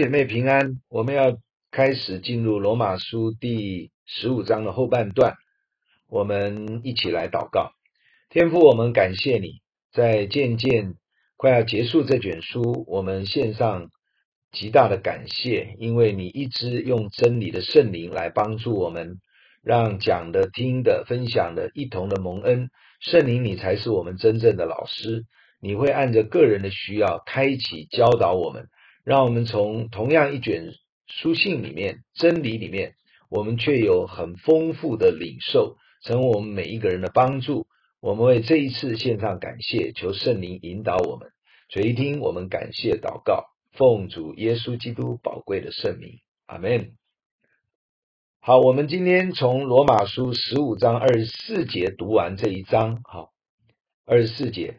姐妹平安，我们要开始进入罗马书第十五章的后半段，我们一起来祷告。天父，我们感谢你，在渐渐快要结束这卷书，我们献上极大的感谢，因为你一直用真理的圣灵来帮助我们，让讲的、听的、分享的一同的蒙恩。圣灵，你才是我们真正的老师，你会按着个人的需要开启教导我们。让我们从同样一卷书信里面、真理里面，我们却有很丰富的领受，成为我们每一个人的帮助。我们为这一次献上感谢，求圣灵引导我们。垂听我们感谢祷告，奉主耶稣基督宝贵的圣名，阿门。好，我们今天从罗马书十五章二十四节读完这一章。好，二十四节。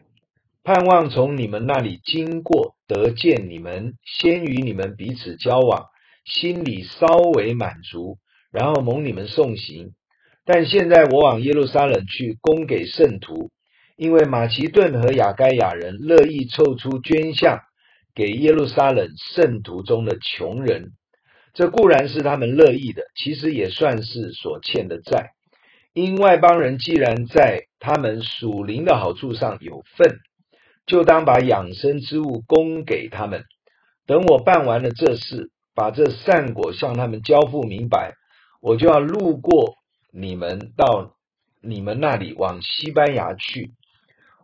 盼望从你们那里经过，得见你们，先与你们彼此交往，心里稍微满足，然后蒙你们送行。但现在我往耶路撒冷去，供给圣徒，因为马其顿和亚该亚人乐意凑出捐项给耶路撒冷圣徒中的穷人。这固然是他们乐意的，其实也算是所欠的债。因外邦人既然在他们属灵的好处上有份。就当把养生之物供给他们。等我办完了这事，把这善果向他们交付明白，我就要路过你们，到你们那里往西班牙去。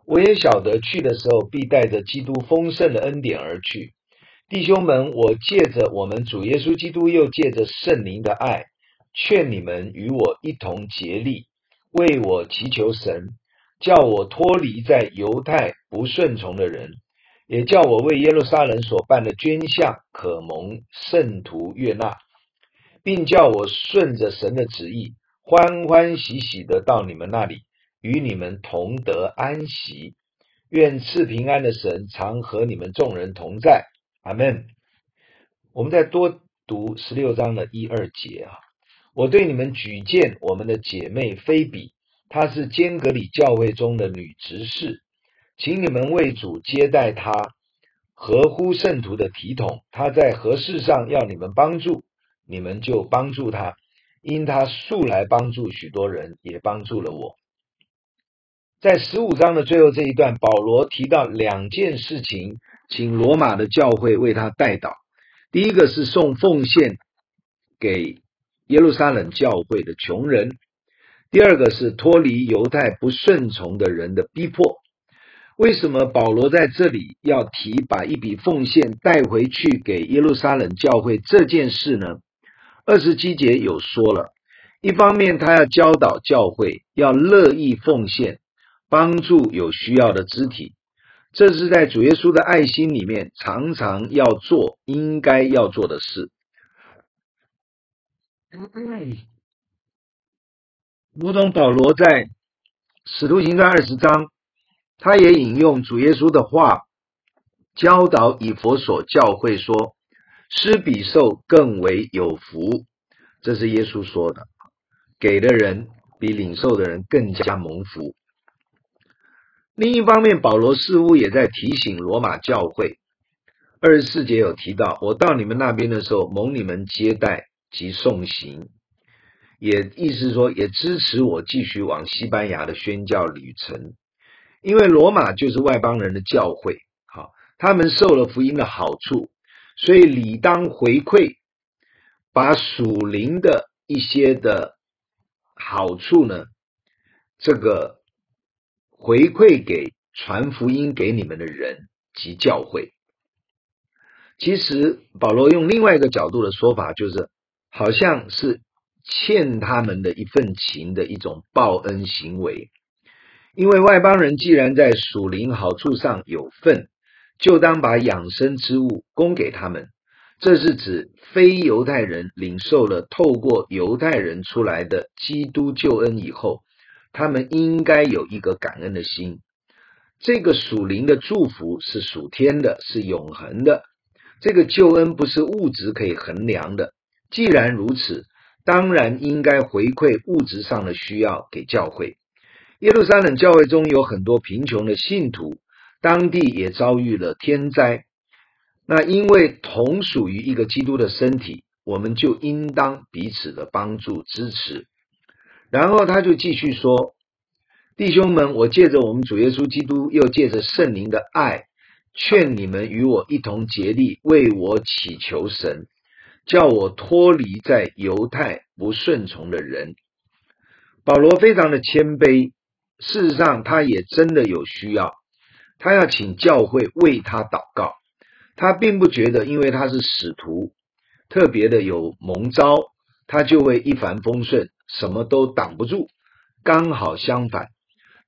我也晓得去的时候必带着基督丰盛的恩典而去。弟兄们，我借着我们主耶稣基督，又借着圣灵的爱，劝你们与我一同竭力，为我祈求神。叫我脱离在犹太不顺从的人，也叫我为耶路撒冷所办的捐项可蒙圣徒悦纳，并叫我顺着神的旨意，欢欢喜喜的到你们那里，与你们同得安息。愿赐平安的神常和你们众人同在。阿门。我们再多读十六章的一二节啊，我对你们举荐我们的姐妹菲比。她是坚格里教会中的女执事，请你们为主接待她，合乎圣徒的体统。她在何事上要你们帮助，你们就帮助她，因她素来帮助许多人，也帮助了我。在十五章的最后这一段，保罗提到两件事情，请罗马的教会为他代祷。第一个是送奉献给耶路撒冷教会的穷人。第二个是脱离犹太不顺从的人的逼迫。为什么保罗在这里要提把一笔奉献带回去给耶路撒冷教会这件事呢？二十七节有说了，一方面他要教导教会要乐意奉献，帮助有需要的肢体，这是在主耶稣的爱心里面常常要做、应该要做的事。如同保罗在《使徒行传》二十章，他也引用主耶稣的话，教导以佛所教会说：“施比受更为有福。”这是耶稣说的，给的人比领受的人更加蒙福。另一方面，保罗似乎也在提醒罗马教会，二十四节有提到：“我到你们那边的时候，蒙你们接待及送行。”也意思说，也支持我继续往西班牙的宣教旅程，因为罗马就是外邦人的教会，好，他们受了福音的好处，所以理当回馈，把属灵的一些的好处呢，这个回馈给传福音给你们的人及教会。其实保罗用另外一个角度的说法，就是好像是。欠他们的一份情的一种报恩行为，因为外邦人既然在属灵好处上有份，就当把养生之物供给他们。这是指非犹太人领受了透过犹太人出来的基督救恩以后，他们应该有一个感恩的心。这个属灵的祝福是属天的，是永恒的。这个救恩不是物质可以衡量的。既然如此，当然应该回馈物质上的需要给教会。耶路撒冷教会中有很多贫穷的信徒，当地也遭遇了天灾。那因为同属于一个基督的身体，我们就应当彼此的帮助支持。然后他就继续说：“弟兄们，我借着我们主耶稣基督，又借着圣灵的爱，劝你们与我一同竭力，为我祈求神，叫我脱离在犹太不顺从的人。”保罗非常的谦卑，事实上他也真的有需要，他要请教会为他祷告。他并不觉得，因为他是使徒，特别的有蒙召，他就会一帆风顺，什么都挡不住。刚好相反，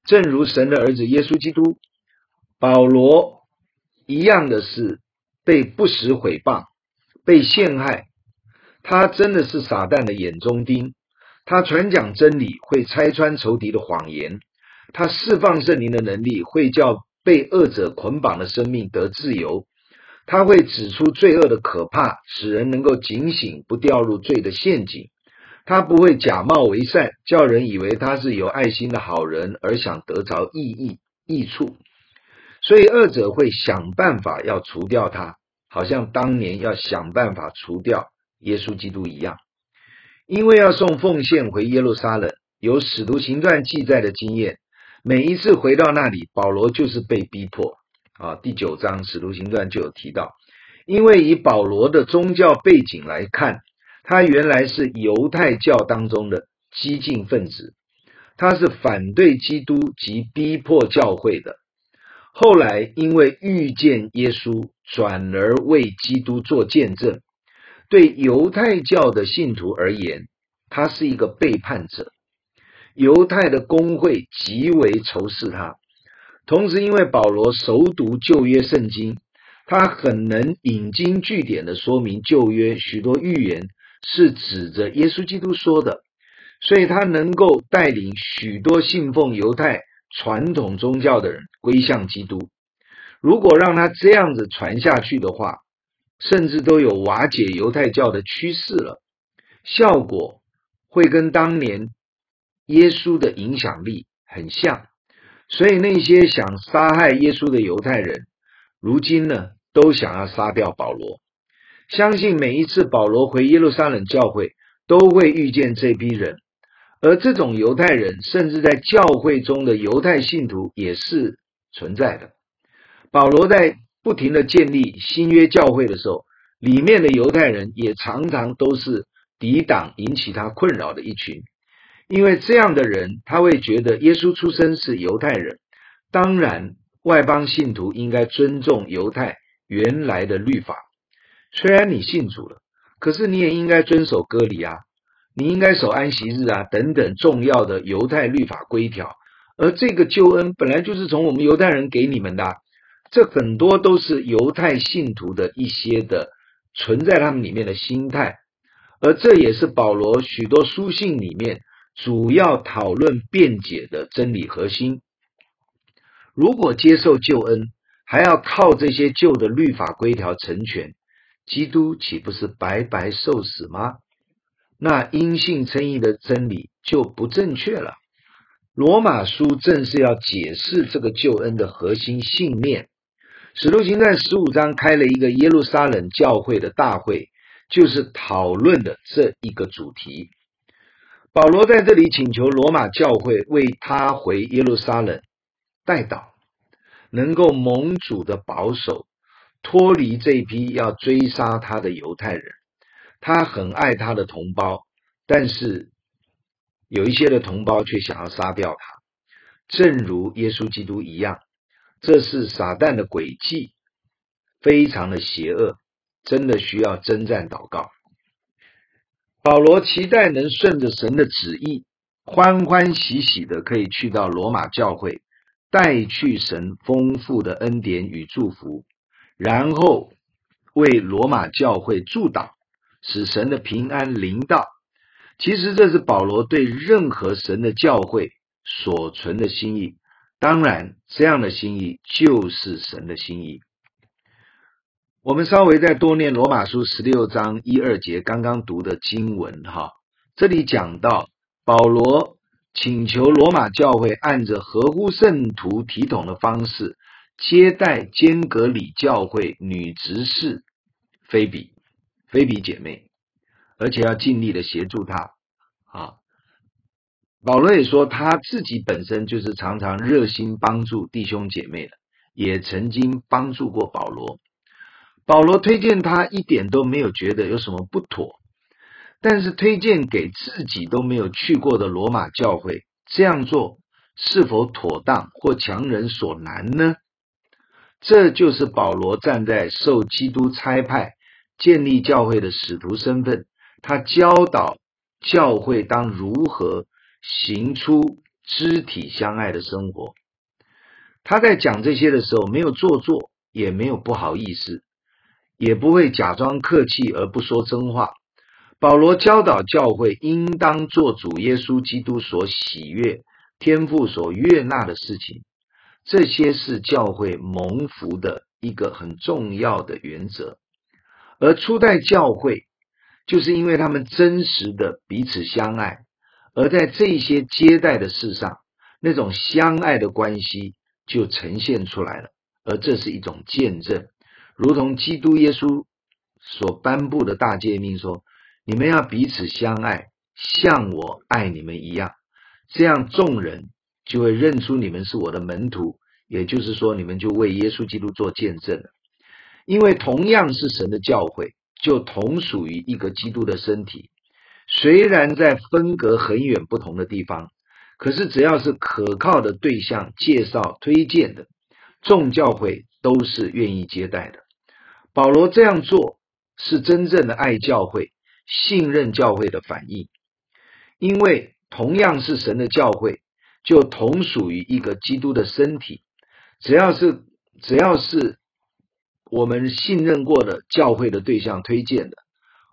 正如神的儿子耶稣基督，保罗一样的是被不实毁谤，被陷害。他真的是撒旦的眼中钉。他传讲真理，会拆穿仇敌的谎言；他释放圣灵的能力，会叫被恶者捆绑的生命得自由。他会指出罪恶的可怕，使人能够警醒，不掉入罪的陷阱。他不会假冒为善，叫人以为他是有爱心的好人，而想得着益益益处。所以恶者会想办法要除掉他，好像当年要想办法除掉耶稣基督一样。因为要送奉献回耶路撒冷，有使徒行传记载的经验，每一次回到那里，保罗就是被逼迫。啊，第九章《使徒行传》就有提到，因为以保罗的宗教背景来看，他原来是犹太教当中的激进分子，他是反对基督及逼迫教会的。后来因为遇见耶稣，转而为基督做见证。对犹太教的信徒而言，他是一个背叛者，犹太的公会极为仇视他。同时，因为保罗熟读旧约圣经，他很能引经据典的说明旧约许多预言是指着耶稣基督说的，所以他能够带领许多信奉犹太传统宗教的人归向基督。如果让他这样子传下去的话，甚至都有瓦解犹太教的趋势了，效果会跟当年耶稣的影响力很像。所以那些想杀害耶稣的犹太人，如今呢，都想要杀掉保罗。相信每一次保罗回耶路撒冷教会，都会遇见这批人，而这种犹太人，甚至在教会中的犹太信徒也是存在的。保罗在不停的建立新约教会的时候，里面的犹太人也常常都是抵挡、引起他困扰的一群。因为这样的人，他会觉得耶稣出生是犹太人，当然外邦信徒应该尊重犹太原来的律法。虽然你信主了，可是你也应该遵守割礼啊，你应该守安息日啊等等重要的犹太律法规条。而这个救恩本来就是从我们犹太人给你们的，这很多都是犹太信徒的一些的存在他们里面的心态，而这也是保罗许多书信里面。主要讨论辩解的真理核心。如果接受救恩，还要靠这些旧的律法规条成全，基督岂不是白白受死吗？那因信称义的真理就不正确了。罗马书正是要解释这个救恩的核心信念。使徒行传十五章开了一个耶路撒冷教会的大会，就是讨论的这一个主题。保罗在这里请求罗马教会为他回耶路撒冷代祷，能够蒙主的保守，脱离这批要追杀他的犹太人。他很爱他的同胞，但是有一些的同胞却想要杀掉他，正如耶稣基督一样。这是撒旦的诡计，非常的邪恶，真的需要征战祷告。保罗期待能顺着神的旨意，欢欢喜喜的可以去到罗马教会，带去神丰富的恩典与祝福，然后为罗马教会祝祷，使神的平安临到。其实这是保罗对任何神的教会所存的心意。当然，这样的心意就是神的心意。我们稍微再多念罗马书十六章一二节刚刚读的经文哈，这里讲到保罗请求罗马教会按着合乎圣徒体统的方式，接待坚革里教会女执事菲比，菲比姐妹，而且要尽力的协助她啊。保罗也说他自己本身就是常常热心帮助弟兄姐妹的，也曾经帮助过保罗。保罗推荐他一点都没有觉得有什么不妥，但是推荐给自己都没有去过的罗马教会，这样做是否妥当或强人所难呢？这就是保罗站在受基督差派建立教会的使徒身份，他教导教会当如何。行出肢体相爱的生活。他在讲这些的时候，没有做作，也没有不好意思，也不会假装客气而不说真话。保罗教导教会应当做主耶稣基督所喜悦、天父所悦纳的事情，这些是教会蒙福的一个很重要的原则。而初代教会，就是因为他们真实的彼此相爱。而在这些接待的事上，那种相爱的关系就呈现出来了，而这是一种见证，如同基督耶稣所颁布的大诫命说：“你们要彼此相爱，像我爱你们一样。”这样众人就会认出你们是我的门徒，也就是说，你们就为耶稣基督做见证了。因为同样是神的教会，就同属于一个基督的身体。虽然在分隔很远不同的地方，可是只要是可靠的对象介绍推荐的，众教会都是愿意接待的。保罗这样做是真正的爱教会、信任教会的反应，因为同样是神的教会，就同属于一个基督的身体。只要是只要是我们信任过的教会的对象推荐的，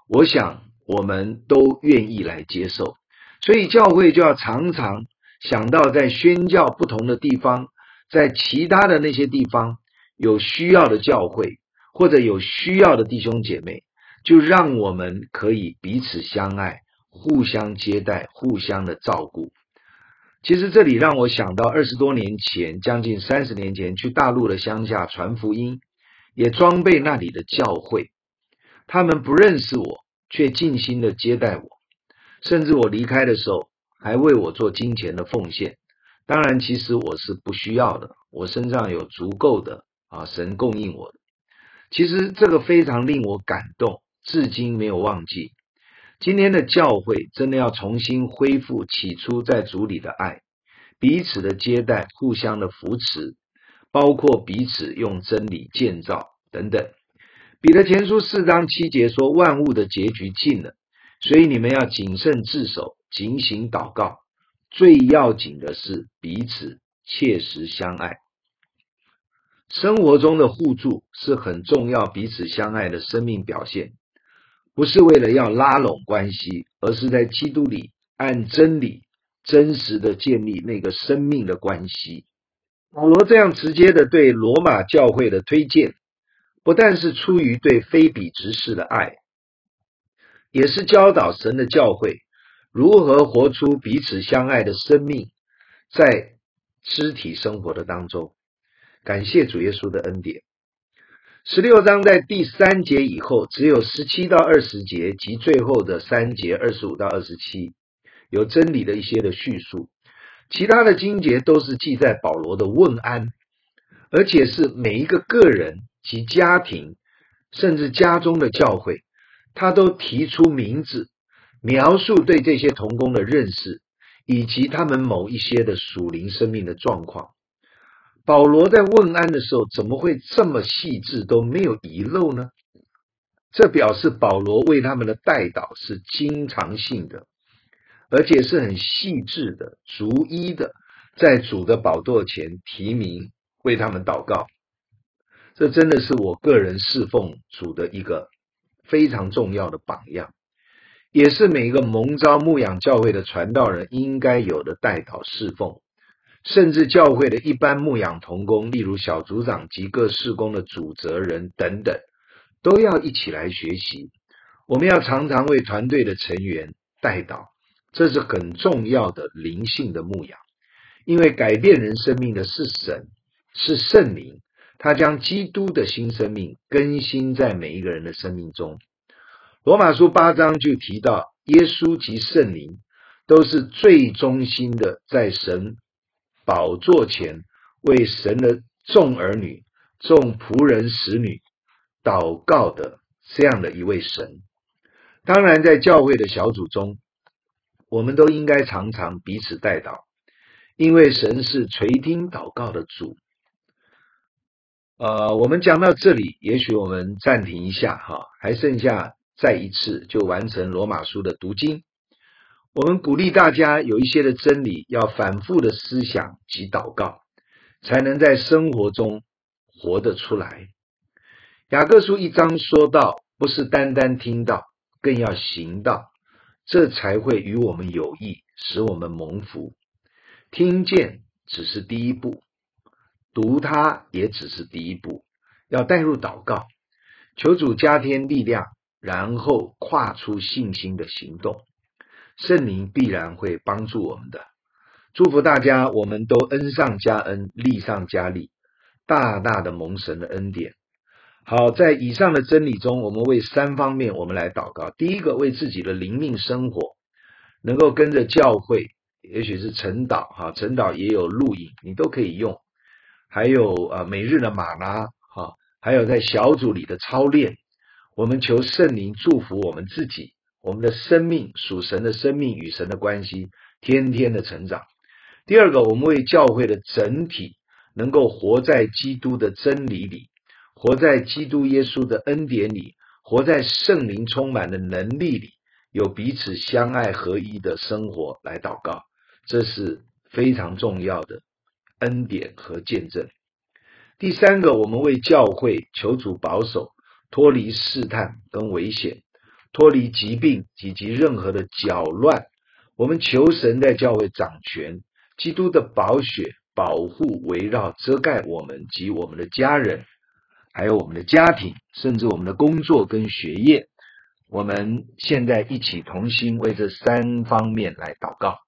我想。我们都愿意来接受，所以教会就要常常想到，在宣教不同的地方，在其他的那些地方有需要的教会，或者有需要的弟兄姐妹，就让我们可以彼此相爱，互相接待，互相的照顾。其实这里让我想到二十多年前，将近三十年前去大陆的乡下传福音，也装备那里的教会，他们不认识我。却尽心的接待我，甚至我离开的时候还为我做金钱的奉献。当然，其实我是不需要的，我身上有足够的啊，神供应我的。其实这个非常令我感动，至今没有忘记。今天的教会真的要重新恢复起初在主里的爱，彼此的接待，互相的扶持，包括彼此用真理建造等等。彼得前书四章七节说：“万物的结局近了，所以你们要谨慎自守，警醒祷告。最要紧的是彼此切实相爱。生活中的互助是很重要，彼此相爱的生命表现，不是为了要拉拢关系，而是在基督里按真理真实的建立那个生命的关系。”保罗这样直接的对罗马教会的推荐。不但是出于对非比执事的爱，也是教导神的教会如何活出彼此相爱的生命，在肢体生活的当中。感谢主耶稣的恩典。十六章在第三节以后，只有十七到二十节及最后的三节二十五到二十七，有真理的一些的叙述。其他的经节都是记载保罗的问安，而且是每一个个人。及家庭，甚至家中的教会，他都提出名字，描述对这些童工的认识，以及他们某一些的属灵生命的状况。保罗在问安的时候，怎么会这么细致，都没有遗漏呢？这表示保罗为他们的代祷是经常性的，而且是很细致的、逐一的，在主的宝座前提名为他们祷告。这真的是我个人侍奉主的一个非常重要的榜样，也是每一个蒙召牧养教会的传道人应该有的代祷侍奉，甚至教会的一般牧养同工，例如小组长及各事工的主责人等等，都要一起来学习。我们要常常为团队的成员代祷，这是很重要的灵性的牧养，因为改变人生命的是神，是圣灵。他将基督的新生命更新在每一个人的生命中。罗马书八章就提到，耶稣及圣灵都是最忠心的，在神宝座前为神的众儿女、众仆人、使女祷告的这样的一位神。当然，在教会的小组中，我们都应该常常彼此代祷，因为神是垂听祷告的主。呃，我们讲到这里，也许我们暂停一下哈，还剩下再一次就完成罗马书的读经。我们鼓励大家有一些的真理要反复的思想及祷告，才能在生活中活得出来。雅各书一章说到，不是单单听到，更要行道。这才会与我们有益，使我们蒙福。听见只是第一步，读它也只是第一步，要带入祷告，求主加添力量，然后跨出信心的行动。圣灵必然会帮助我们的。祝福大家，我们都恩上加恩，利上加利，大大的蒙神的恩典。好，在以上的真理中，我们为三方面我们来祷告。第一个，为自己的灵命生活能够跟着教会，也许是晨祷哈，晨祷也有录影，你都可以用。还有啊，每日的马拉哈，还有在小组里的操练，我们求圣灵祝福我们自己，我们的生命属神的生命与神的关系，天天的成长。第二个，我们为教会的整体能够活在基督的真理里。活在基督耶稣的恩典里，活在圣灵充满的能力里，有彼此相爱合一的生活来祷告，这是非常重要的恩典和见证。第三个，我们为教会求主保守，脱离试探跟危险，脱离疾病以及任何的搅乱。我们求神在教会掌权，基督的宝血保护、围绕、遮盖我们及我们的家人。还有我们的家庭，甚至我们的工作跟学业，我们现在一起同心为这三方面来祷告。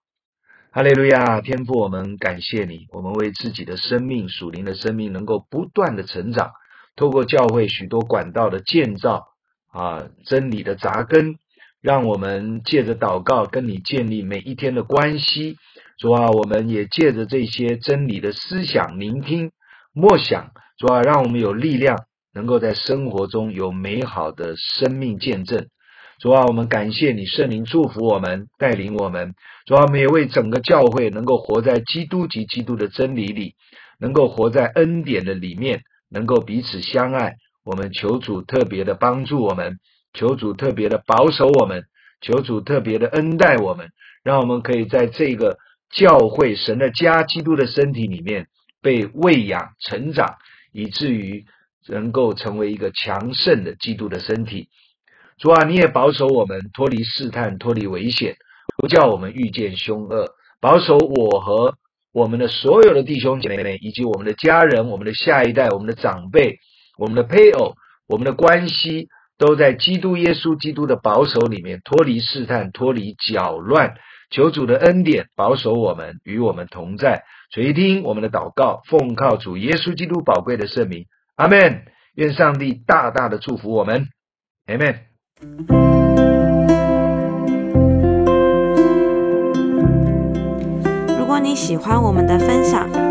哈利路亚，天父，我们感谢你，我们为自己的生命、属灵的生命能够不断的成长，透过教会许多管道的建造啊，真理的扎根，让我们借着祷告跟你建立每一天的关系。主啊，我们也借着这些真理的思想、聆听、默想。主啊，让我们有力量，能够在生活中有美好的生命见证。主啊，我们感谢你，圣灵祝福我们，带领我们。主啊，我们也为整个教会能够活在基督及基督的真理里，能够活在恩典的里面，能够彼此相爱。我们求主特别的帮助我们，求主特别的保守我们，求主特别的恩待我们，让我们可以在这个教会神的家、基督的身体里面被喂养成长。以至于能够成为一个强盛的基督的身体。主啊，你也保守我们脱离试探、脱离危险，不叫我们遇见凶恶。保守我和我们的所有的弟兄姐妹，以及我们的家人、我们的下一代、我们的长辈、我们的配偶、我们的关系，都在基督耶稣基督的保守里面，脱离试探、脱离搅乱。求主的恩典保守我们，与我们同在。垂听我们的祷告，奉靠主耶稣基督宝贵的圣名，阿门。愿上帝大大的祝福我们，阿门。如果你喜欢我们的分享，